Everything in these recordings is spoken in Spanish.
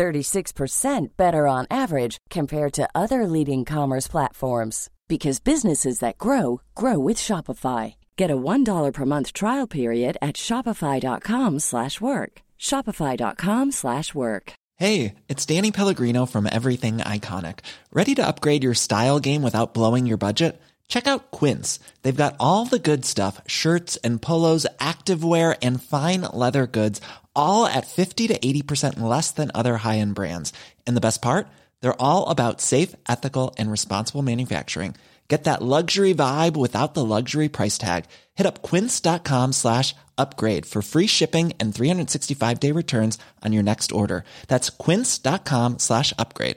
36% better on average compared to other leading commerce platforms because businesses that grow grow with Shopify. Get a $1 per month trial period at shopify.com/work. shopify.com/work. Hey, it's Danny Pellegrino from Everything Iconic. Ready to upgrade your style game without blowing your budget? Check out Quince. They've got all the good stuff, shirts and polos, activewear and fine leather goods, all at 50 to 80% less than other high-end brands. And the best part? They're all about safe, ethical, and responsible manufacturing. Get that luxury vibe without the luxury price tag. Hit up quince.com slash upgrade for free shipping and 365-day returns on your next order. That's quince.com slash upgrade.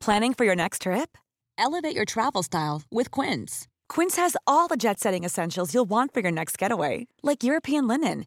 Planning for your next trip? Elevate your travel style with Quince. Quince has all the jet-setting essentials you'll want for your next getaway, like European linen,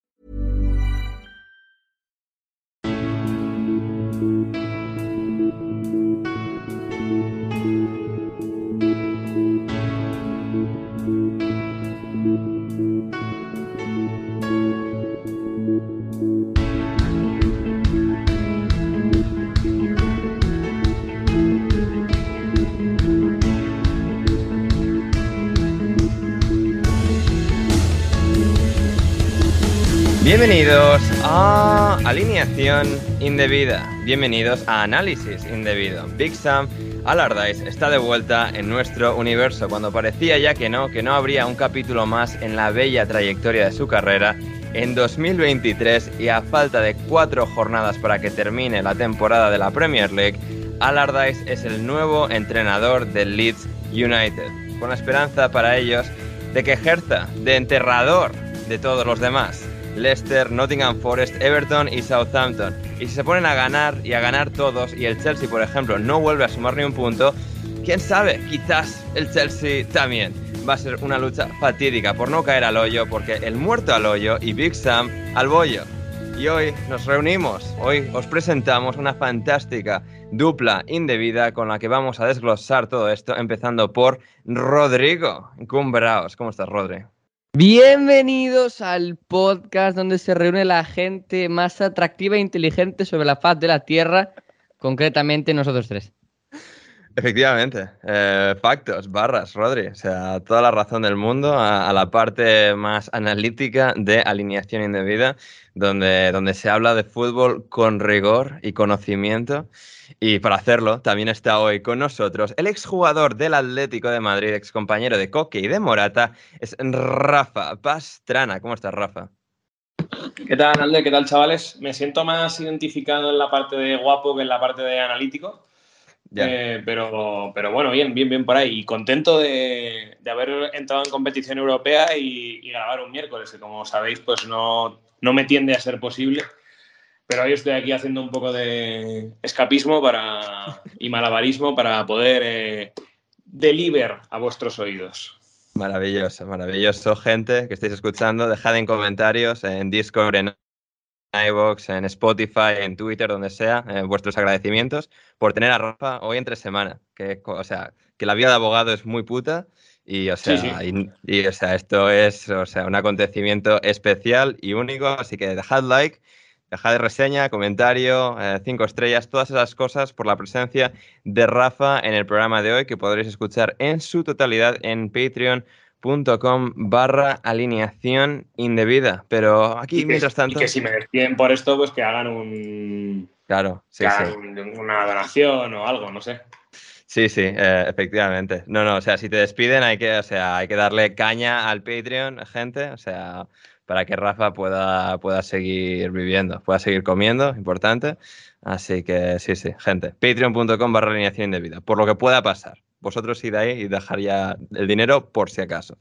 Bienvenidos a Alineación Indebida. Bienvenidos a Análisis Indebido. Big Sam Allardyce está de vuelta en nuestro universo cuando parecía ya que no, que no habría un capítulo más en la bella trayectoria de su carrera. En 2023 y a falta de cuatro jornadas para que termine la temporada de la Premier League, Allardyce es el nuevo entrenador del Leeds United, con la esperanza para ellos de que ejerza de enterrador de todos los demás. Leicester, Nottingham Forest, Everton y Southampton. Y si se ponen a ganar y a ganar todos y el Chelsea, por ejemplo, no vuelve a sumar ni un punto, quién sabe, quizás el Chelsea también. Va a ser una lucha fatídica por no caer al hoyo, porque el muerto al hoyo y Big Sam al bollo. Y hoy nos reunimos, hoy os presentamos una fantástica dupla indebida con la que vamos a desglosar todo esto, empezando por Rodrigo Cumbraos. ¿Cómo estás, Rodri? Bienvenidos al podcast donde se reúne la gente más atractiva e inteligente sobre la faz de la Tierra, concretamente nosotros tres. Efectivamente, eh, factos, barras, Rodri, o sea, toda la razón del mundo a, la parte más analítica de alineación indebida, donde, donde se habla de fútbol con rigor y conocimiento. Y para hacerlo, también está hoy con nosotros el exjugador del Atlético de Madrid, excompañero de Coque y de Morata, es Rafa Pastrana. ¿Cómo estás, Rafa? ¿Qué tal, Alde? ¿Qué tal, chavales? Me siento más identificado en la parte de guapo que en la parte de analítico. Eh, pero, pero bueno, bien, bien, bien por ahí. Y contento de, haber entrado en competición europea y, grabar un miércoles, que como sabéis, pues no, no me tiende a ser posible. Pero hoy estoy aquí haciendo un poco de escapismo para, y malabarismo para poder eh, deliver a vuestros oídos. Maravilloso, maravilloso, gente que estáis escuchando. Dejad en comentarios en Discord, en iVoox, en Spotify, en Twitter, donde sea, eh, vuestros agradecimientos por tener a Rafa hoy entre semana. Que, o sea, que la vida de abogado es muy puta y, o sea, Y, o sea, esto es o sea, un acontecimiento especial y único, así que dejad like Dejad de reseña, comentario, eh, cinco estrellas, todas esas cosas por la presencia de Rafa en el programa de hoy que podréis escuchar en su totalidad en patreon.com barra alineación indebida. Pero aquí, mientras tanto... Y que si me despiden por esto, pues que hagan un... Claro, sí, sí. una donación o algo, no sé. Sí, sí, eh, efectivamente. No, no, o sea, si te despiden hay que, o sea, hay que darle caña al Patreon, gente, o sea, para que Rafa pueda, pueda seguir viviendo, pueda seguir comiendo, importante. Así que sí, sí, gente. Patreon.com barra alineación indebida, por lo que pueda pasar. Vosotros id y dejar ya el dinero por si acaso.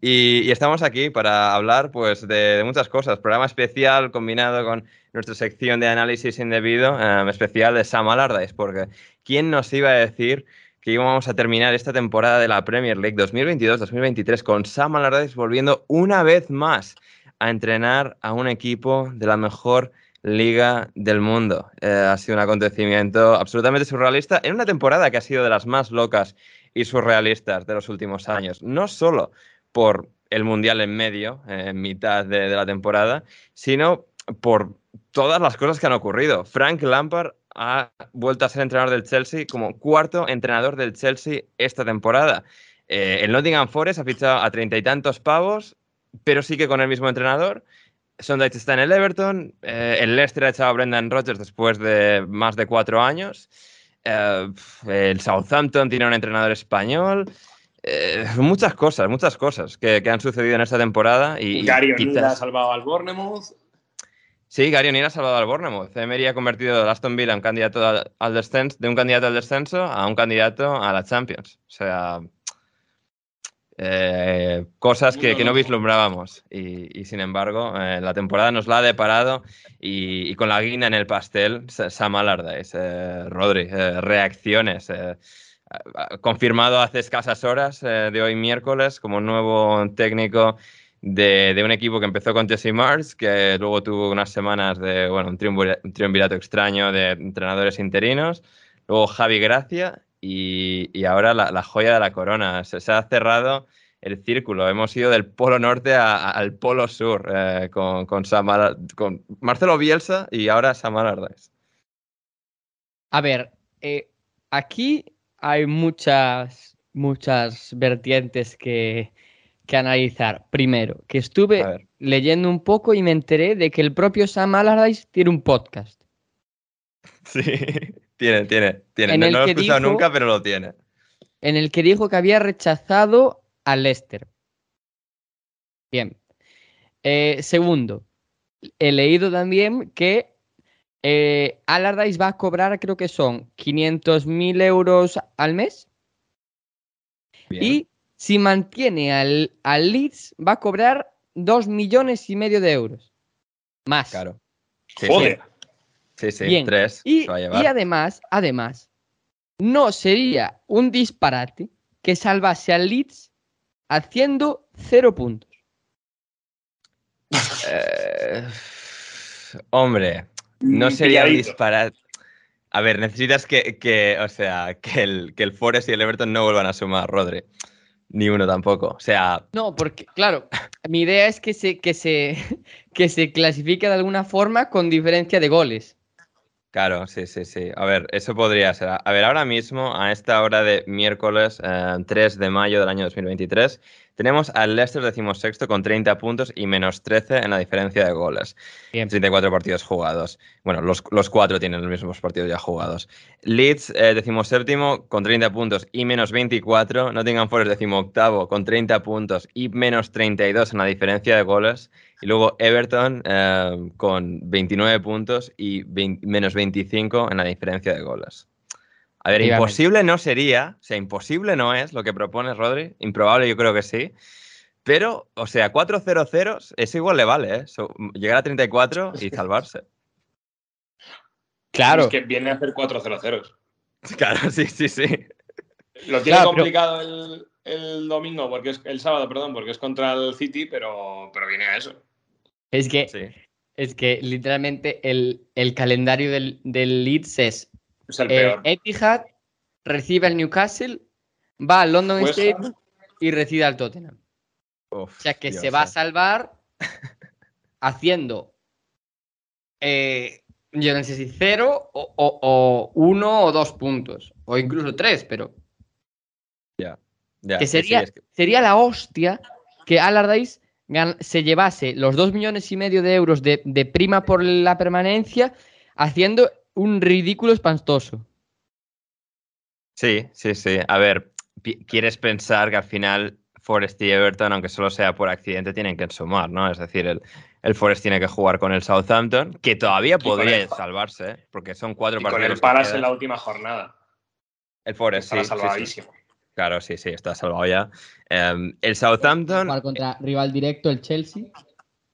Y, estamos aquí para hablar pues, de, muchas cosas. Programa especial combinado con nuestra sección de análisis indebido, em, especial de Sam Allardyce, porque ¿quién nos iba a decir que íbamos a terminar esta temporada de la Premier League 2022-2023 con Sam Allardyce volviendo una vez más a entrenar a un equipo de la mejor liga del mundo. Eh, ha sido un acontecimiento absolutamente surrealista en una temporada que ha sido de las más locas y surrealistas de los últimos años. No solo por el Mundial en medio, en mitad de, la temporada, sino por todas las cosas que han ocurrido. Frank Lampard ha vuelto a ser entrenador del Chelsea como cuarto entrenador del Chelsea esta temporada. Eh, el Nottingham Forest ha fichado a treinta y tantos pavos, pero sí que con el mismo entrenador. Sondage está en el Everton. Eh, el Leicester ha echado a Brendan Rodgers después de más de cuatro años. Eh, el Southampton tiene un entrenador español. Eh, muchas cosas, muchas cosas que, han sucedido en esta temporada. Y, Gary O'Neill ha salvado al Bournemouth. Sí, Gary O'Neill ha salvado al Bournemouth. Emery ha convertido a Aston Villa un candidato al descenso, de un candidato al descenso a un candidato a la Champions. O sea, eh, cosas que, no vislumbrábamos. Y, sin embargo, eh, la temporada nos la ha deparado y, con la guina en el pastel, Sam Allardyce, eh, Rodri, reacciones. confirmado hace escasas horas de hoy miércoles como nuevo técnico de, un equipo que empezó con Jesse Mars, que luego tuvo unas semanas de bueno, un, triunvirato extraño de entrenadores interinos, luego Javi Gracia y, ahora la, joya de la corona. Se, ha cerrado el círculo. Hemos ido del polo norte al polo sur eh, con, con, con, Marcelo Bielsa y ahora Sam Allardyce. A ver, eh, aquí hay muchas, muchas vertientes que, que analizar. Primero, que estuve leyendo un poco y me enteré de que el propio Sam Allardyce tiene un podcast. Sí. Tiene, tiene, tiene. no, lo he escuchado nunca, pero lo tiene. En el que dijo que había rechazado a Lester. Bien. Eh, segundo, he leído también que eh, Allardyce va a cobrar, creo que son 500.000 euros al mes. Y si mantiene al, al, Leeds, va a cobrar 2 millones y medio de euros. Más. Claro. Joder. Sí, sí, tres. Y, además, además, no sería un disparate que salvase al Leeds haciendo cero puntos. Eh, hombre, no sería un disparate. A ver, necesitas que, o sea, que el, que el Forest y el Everton no vuelvan a sumar, Rodri. Ni uno tampoco. O sea. No, porque, claro, mi idea es que se, que se, que se clasifique de alguna forma con diferencia de goles. Claro, sí, sí, sí. A ver, eso podría ser. A ver, ahora mismo, a esta hora de miércoles 3 eh, de mayo del año 2023, tenemos al Leicester decimosexto con 30 puntos y menos 13 en la diferencia de goles. Bien. 34 partidos jugados. Bueno, los, cuatro tienen los mismos partidos ya jugados. Leeds eh, decimoséptimo con 30 puntos y menos 24. Nottingham Forest decimoctavo con 30 puntos y menos 32 en la diferencia de goles. Y luego Everton eh, con 29 puntos y menos 25 en la diferencia de goles. A ver, imposible no sería, o sea, imposible no es lo que propone Rodri, improbable yo creo que sí, pero, o sea, 4-0-0, eso igual le vale, ¿eh? llegar a 34 y salvarse. Claro. Es que viene a hacer 4-0-0. Claro, sí, sí, sí. Lo tiene complicado el, el, domingo, porque es el sábado, perdón, porque es contra el City, pero, pero viene a eso. Es que, es que literalmente el, calendario del, Leeds es, el eh, Etihad, recibe al Newcastle, va al London Stadium y recibe al Tottenham. o sea que se va a salvar haciendo, eh, yo no sé si cero o, uno o dos puntos, o incluso tres, pero... Ya. que sería, sería la hostia que Allardyce se llevase los dos millones y medio de euros de, prima por la permanencia haciendo un ridículo espantoso. Sí, sí, sí. A ver, quieres pensar que al final Forest y Everton, aunque solo sea por accidente, tienen que sumar, ¿no? Es decir, el, el Forest tiene que jugar con el Southampton, que todavía podría salvarse, ¿eh? porque son cuatro y partidos. Con el Palace en la última jornada. El Forest, está sí, salvadísimo. Claro, sí, sí, está salvado ya. Em, el Southampton. Jugar contra rival directo, el Chelsea.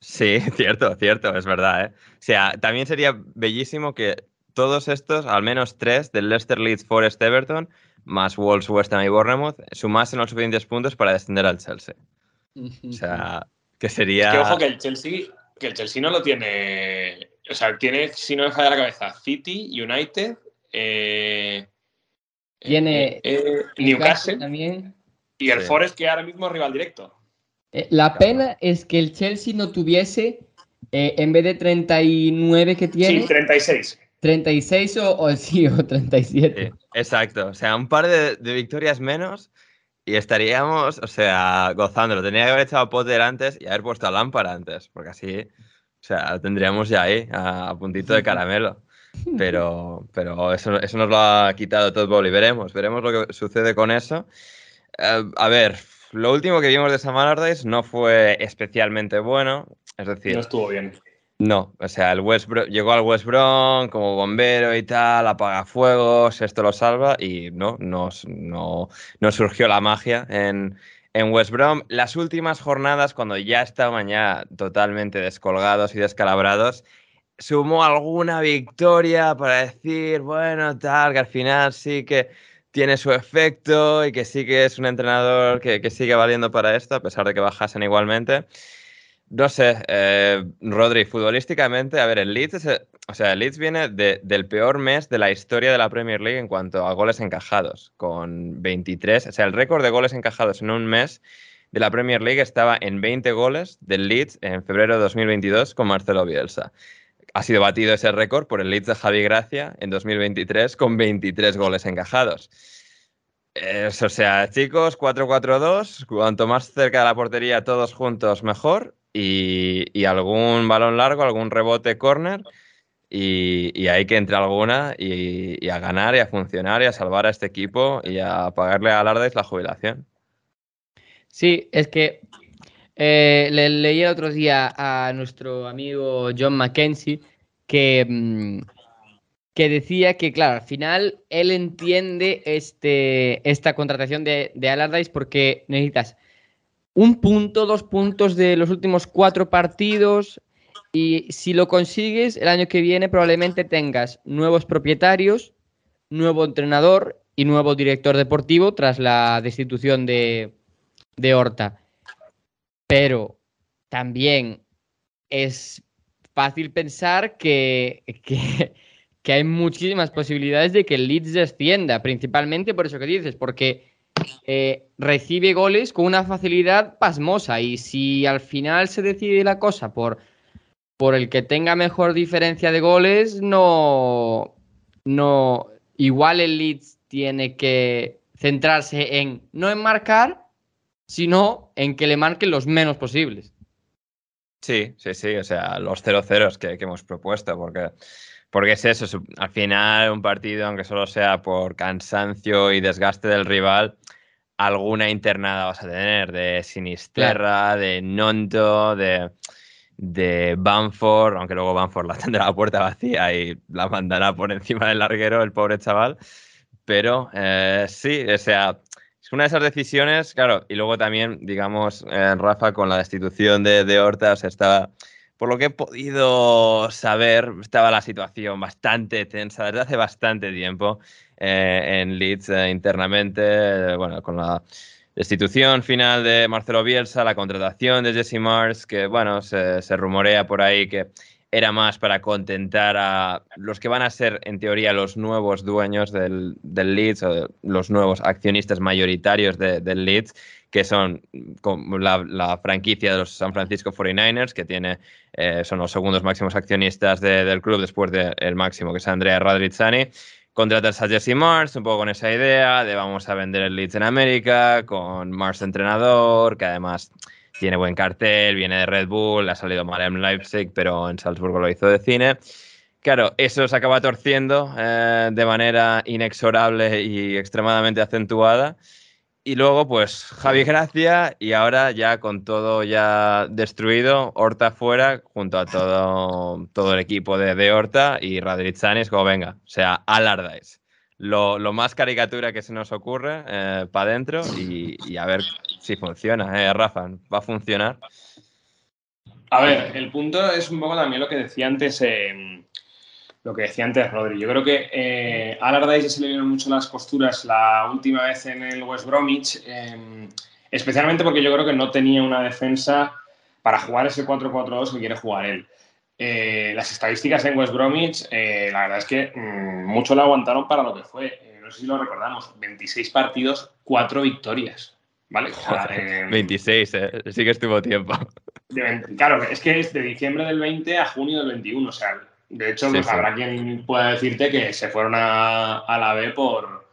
Sí, cierto, cierto, es verdad. ¿eh? O sea, también sería bellísimo que todos estos, al menos tres, del Leicester, Leeds, Forest, Everton, más Wolves, West Ham y Bournemouth, sumasen los suficientes puntos para descender al Chelsea. O sea, que sería. Es que ojo que el Chelsea, que el Chelsea no lo tiene. O sea, tiene, si no me falla la cabeza, City, United, eh, tiene eh, eh, Newcastle también. Y el Forest, que ahora mismo es rival directo. la pena es que el Chelsea no tuviese, en vez de 39 que tiene. Sí, 36. 36 o, o sí, o 37. exacto. O sea, un par de, de, victorias menos y estaríamos, o sea, gozándolo. Tenía que haber echado a Potter antes y haber puesto a Lampard antes, porque así, o sea, lo tendríamos ya ahí, a, a puntito de caramelo. Pero, pero eso, eso nos lo ha quitado todo Bowl y veremos, veremos lo que sucede con eso. Uh, a ver, lo último que vimos de Sam Allardyce no fue especialmente bueno, es decir... No estuvo bien. No, o sea, el llegó al West Brom como bombero y tal, apaga fuegos, esto lo salva y no, no, no, no surgió la magia en, en, West Brom. Las últimas jornadas, cuando ya estaban ya totalmente descolgados y descalabrados, sumó alguna victoria para decir, bueno, tal, que al final sí que tiene su efecto y que sí que es un entrenador que, que sigue valiendo para esto, a pesar de que bajasen igualmente. No sé, eh, Rodri, futbolísticamente, a ver, el Leeds, es, o sea, el Leeds viene de, del peor mes de la historia de la Premier League en cuanto a goles encajados, con 23, o sea, el récord de goles encajados en un mes de la Premier League estaba en 20 goles del Leeds en febrero de 2022 con Marcelo Bielsa. Ha sido batido ese récord por el Leeds de Javi Gracia en 2023 con 23 goles encajados. O sea, chicos, 4-4-2, cuanto más cerca de la portería todos juntos, mejor y, algún balón largo, algún rebote corner y, y ahí que entre alguna y, a ganar y a funcionar y a salvar a este equipo y a pagarle a Lardez la jubilación. Sí, es que eh, le leí el otro día a nuestro amigo John Mackenzie que, mm, que decía que, claro, al final él entiende este, esta contratación de, de porque necesitas un punto, dos puntos de los últimos cuatro partidos. Y si lo consigues, el año que viene probablemente tengas nuevos propietarios, nuevo entrenador y nuevo director deportivo tras la destitución de, de Horta. Pero también es fácil pensar que, que, que, hay muchísimas posibilidades de que el Leeds descienda, principalmente por eso que dices, porque eh, recibe goles con una facilidad pasmosa. Y si al final se decide la cosa por, por el que tenga mejor diferencia de goles, no. no igual el Leeds tiene que centrarse en no en marcar, sino en que le marquen los menos posibles. Sí, sí, sí, o sea, los 0-0 que, que hemos propuesto, porque porque es eso, al final un partido, aunque solo sea por cansancio y desgaste del rival, alguna internada vas a tener de Sinisterra, claro. de Nonto, de, de Banford, aunque luego Banford la tendrá la puerta vacía y la mandará por encima del larguero, el pobre chaval. Pero eh, sí, o sea, es una de esas decisiones, claro, y luego también, digamos, eh, Rafa, con la destitución de, de Horta, o sea, estaba por lo que he podido saber, estaba la situación bastante tensa desde hace bastante tiempo eh, en Leeds eh, internamente, eh, bueno, con la destitución final de Marcelo Bielsa, la contratación de Jesse Mars, que bueno, se, se, rumorea por ahí que era más para contentar a los que van a ser, en teoría, los nuevos dueños del, del Leeds o los nuevos accionistas mayoritarios de, del Leeds que son la, la, franquicia de los San Francisco 49ers, que tiene, eh, son los segundos máximos accionistas de, del club después del máximo, que es Andrea Radrizzani. Contratas a Jesse Mars, un poco con esa idea de vamos a vender el Leeds en América, con Mars entrenador, que además tiene buen cartel, viene de Red Bull, ha salido mal en Leipzig, pero en Salzburgo lo hizo de cine. Claro, eso se acaba torciendo eh, de manera inexorable y extremadamente acentuada. y luego, pues, Javi Gracia y ahora ya con todo ya destruido, Horta fuera, junto a todo, todo el equipo de, de Horta y Radrizanis, como venga, o sea, alardáis. Lo, lo, más caricatura que se nos ocurre eh, para adentro y, a ver si funciona, ¿eh, Rafa? ¿Va a funcionar? A ver, el punto es un poco también lo que decía antes. Eh, lo que decía antes Rodri. Yo creo que eh, a Allardyce se le vieron mucho las costuras la última vez en el West Bromwich, em, especialmente porque yo creo que no tenía una defensa para jugar ese 4-4-2 que quiere jugar él. Eh, las estadísticas en West Bromwich, eh, la verdad es que mm, mucho lo aguantaron para lo que fue. Eh, no sé si lo recordamos, 26 partidos, 4 victorias. ¿Vale? 26, sí que estuvo tiempo. claro, es que es de diciembre del 20 a junio del 21, o sea, de hecho, pues, habrá quien pueda decirte que se fueron a, la B por,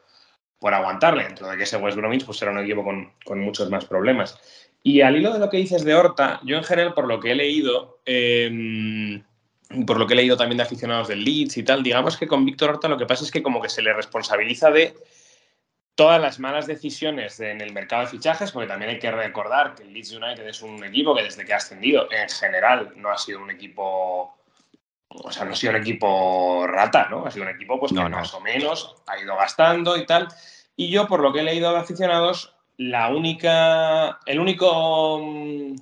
por aguantarle, dentro de que ese West Bromwich pues, era un equipo con, muchos más problemas. Y al hilo de lo que dices de Horta, yo en general, por lo que he leído, em, por lo que he leído también de aficionados del Leeds y tal, digamos que con Víctor Horta lo que pasa es que como que se le responsabiliza de todas las malas decisiones en el mercado de fichajes, porque también hay que recordar que el Leeds United es un equipo que desde que ha ascendido en general no ha sido un equipo o sea, no ha sido un equipo rata, ¿no? Ha sido un equipo pues, que más o menos ha ido gastando y tal. Y yo, por lo que he leído de aficionados, la única, el único, mm,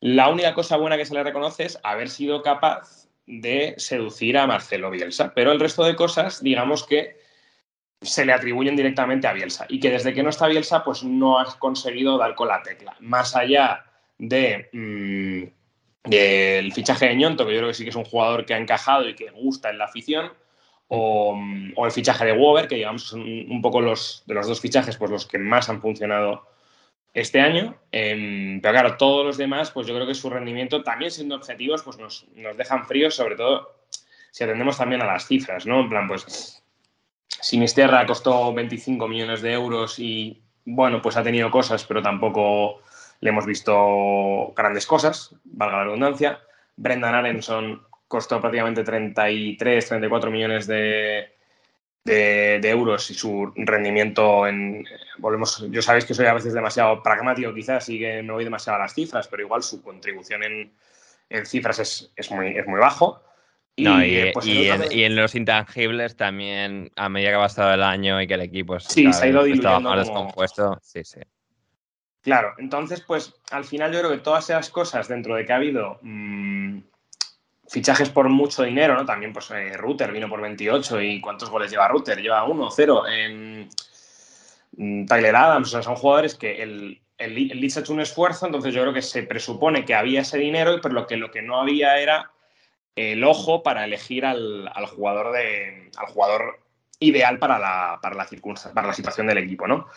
la única cosa buena que se le reconoce es haber sido capaz de seducir a Marcelo Bielsa. Pero el resto de cosas, digamos que se le atribuyen directamente a Bielsa. Y que desde que no está Bielsa, pues no ha conseguido dar con la tecla. Más allá de... Mm, el fichaje de Ñonto, que yo creo que sí que es un jugador que ha encajado y que gusta en la afición, o, el fichaje de Wover, que digamos son un poco los de los dos fichajes, pues los que más han funcionado este año. Em, pero claro, todos los demás, pues yo creo que su rendimiento, también siendo objetivos, pues nos, nos dejan fríos, sobre todo si atendemos también a las cifras, ¿no? En plan, pues Sinisterra costó 25 millones de euros y, bueno, pues ha tenido cosas, pero tampoco le hemos visto grandes cosas, valga la redundancia. Brendan Aronson costó prácticamente 33, 34 millones de, de, euros y su rendimiento en. Volvemos, yo sabéis que soy a veces demasiado pragmático, quizás, y que me voy demasiado a las cifras, pero igual su contribución en, en cifras es, es, muy, es muy bajo. Y, y, pues, en, los intangibles también, a medida que ha pasado el año y que el equipo sí, se ha ido diluyendo más descompuesto, sí, sí. Claro, entonces, pues al final yo creo que todas esas cosas, dentro de que ha habido mm, fichajes por mucho dinero, ¿no? También, pues eh, Router vino por 28 y ¿cuántos goles lleva Router? Lleva uno, cero. En mm, Tyler Adams, o sea, son jugadores que el, el, Leeds ha hecho un esfuerzo, entonces yo creo que se presupone que había ese dinero, pero lo que, lo que no había era el ojo para elegir al, jugador de al jugador ideal para la, la la situación del equipo, ¿no?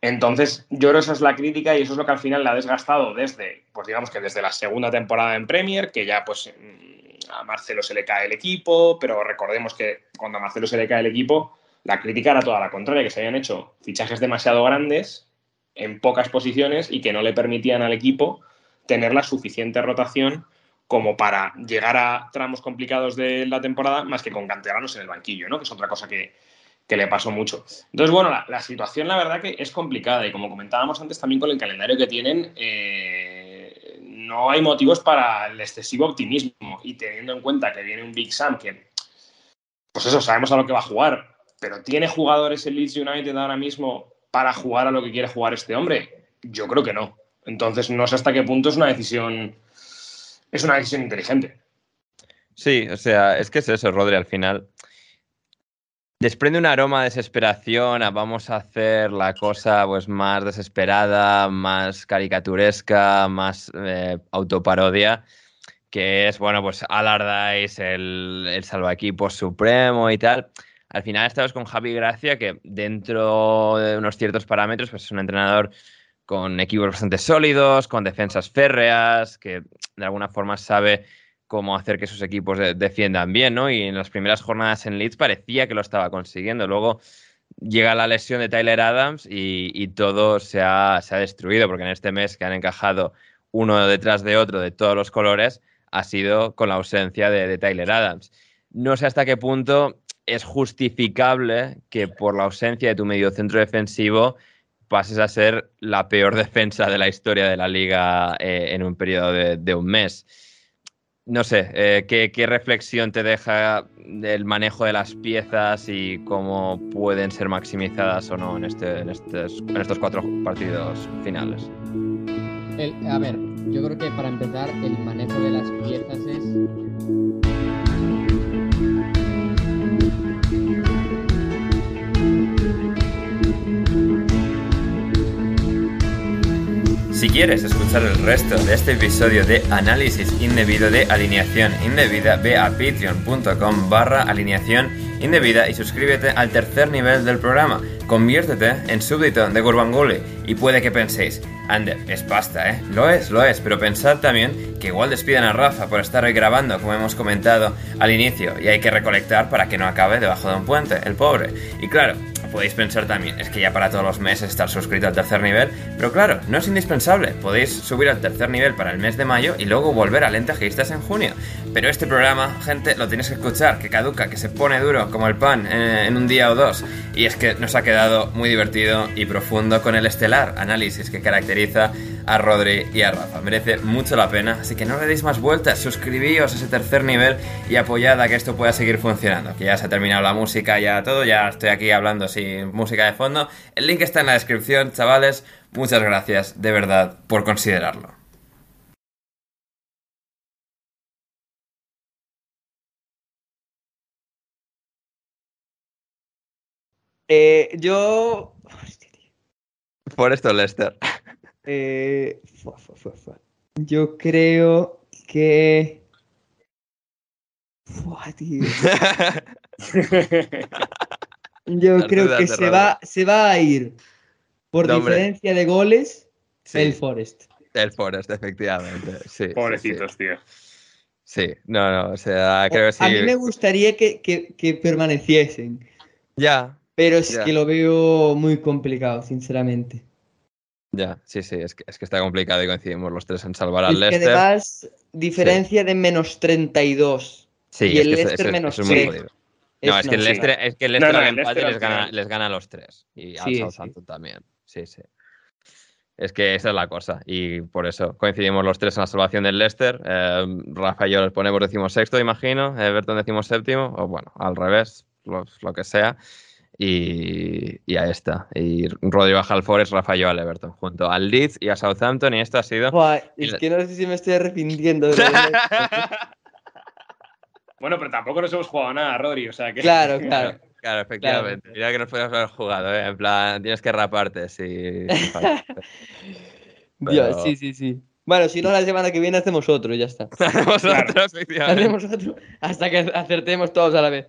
Entonces, yo creo que esa es la crítica y eso es lo que al final le ha desgastado desde, pues digamos que desde la segunda temporada en Premier, que ya pues mm, a Marcelo se le cae el equipo, pero recordemos que cuando a Marcelo se le cae el equipo, la crítica era toda la contraria, que se habían hecho fichajes demasiado grandes en pocas posiciones y que no le permitían al equipo tener la suficiente rotación como para llegar a tramos complicados de la temporada, más que con canteranos en el banquillo, ¿no? Que es otra cosa que, que le pasó mucho. Entonces, bueno, la, situación la verdad que es complicada y como comentábamos antes también con el calendario que tienen, eh, no hay motivos para el excesivo optimismo y teniendo en cuenta que viene un Big Sam que, pues eso, sabemos a lo que va a jugar, pero ¿tiene jugadores el Leeds United ahora mismo para jugar a lo que quiere jugar este hombre? Yo creo que no. Entonces, no sé hasta qué punto es una decisión, es una decisión inteligente. Sí, o sea, es que es eso, Rodri, al final desprende un aroma de desesperación vamos a hacer la cosa pues más desesperada, más caricaturesca, más eh, autoparodia, que es, bueno, pues Alardice, el, el salvaequipo supremo y tal. Al final estamos con Javi Gracia, que dentro de unos ciertos parámetros, pues es un entrenador con equipos bastante sólidos, con defensas férreas, que de alguna forma sabe cómo hacer que sus equipos defiendan bien, ¿no? Y en las primeras jornadas en Leeds parecía que lo estaba consiguiendo. Luego llega la lesión de Tyler Adams y, todo se ha, destruido, porque en este mes que han encajado uno detrás de otro de todos los colores ha sido con la ausencia de, de Tyler Adams. No sé hasta qué punto es justificable que por la ausencia de tu medio centro defensivo pases a ser la peor defensa de la historia de la liga eh, en un periodo de, un mes. No sé, eh, ¿qué, reflexión te deja el manejo de las piezas y cómo pueden ser maximizadas o no en, este, en, estos, en estos cuatro partidos finales? a ver, yo creo que para empezar el manejo de las piezas es Si quieres escuchar el resto de este episodio de análisis indebido de alineación indebida, ve a patreon.com barra alineación indebida y suscríbete al tercer nivel del programa. Conviértete en súbdito de Gurbanguly y puede que penséis, Ander, es pasta, ¿eh? Lo es, lo es, pero pensad también que igual despidan a Rafa por estar hoy grabando, como hemos comentado al inicio, y hay que recolectar para que no acabe debajo de un puente, el pobre. Y claro, podéis pensar también, es que ya para todos los meses estar suscrito al tercer nivel, pero claro, no es indispensable, podéis subir al tercer nivel para el mes de mayo y luego volver a Lentejistas en junio. Pero este programa, gente, lo tenéis que escuchar, que caduca, que se pone duro como el pan eh, en un día o dos, y es que nos ha quedado muy divertido y profundo con el estelar análisis que caracteriza a Rodri y a Rafa. Merece mucho la pena, así que no le deis más vueltas, suscribíos a ese tercer nivel y apoyad a que esto pueda seguir funcionando. Que ya se ha terminado la música, ya todo, ya estoy aquí hablando sin música de fondo. El link está en la descripción, chavales. Muchas gracias, de verdad, por considerarlo. Eh, yo. Por esto, Lester. Eh, Yo creo que. Yo creo que se va, se va a ir por diferencia de goles el Forest. El Forest, efectivamente. Sí, Pobrecitos, tío. Sí, no, no, o sea, creo que sí. A mí me gustaría que, que, permaneciesen. Ya. Pero es que lo veo muy complicado, sinceramente. Ya, sí, sí, es que, es que está complicado y coincidimos los tres en salvar al Leicester. Que además, diferencia de menos 32. Sí, y el Leicester menos 3. No, es, que el Leicester, es que el Leicester, empate les, gana, les gana a los tres. Y al Southampton también. Sí, sí. Es que esa es la cosa. Y por eso coincidimos los tres en la salvación del Leicester. Eh, Rafa y yo les ponemos decimos sexto, imagino. Everton decimos séptimo. O bueno, al revés, lo que sea. Y, ahí está. Y Rodri baja al Forest, Rafael al Everton, junto al Leeds y a Southampton. Y esto ha sido. es que no sé si me estoy arrepintiendo de Bueno, pero tampoco nos hemos jugado nada, Rodri. O sea que... Claro, claro. Claro, efectivamente. Mira que nos podemos haber jugado, ¿eh? En plan, tienes que raparte, sí. Dios, sí, sí, sí. Bueno, si no, la semana que viene hacemos otro y ya está. hacemos otro, efectivamente. Hacemos otro hasta que acertemos todos a la vez.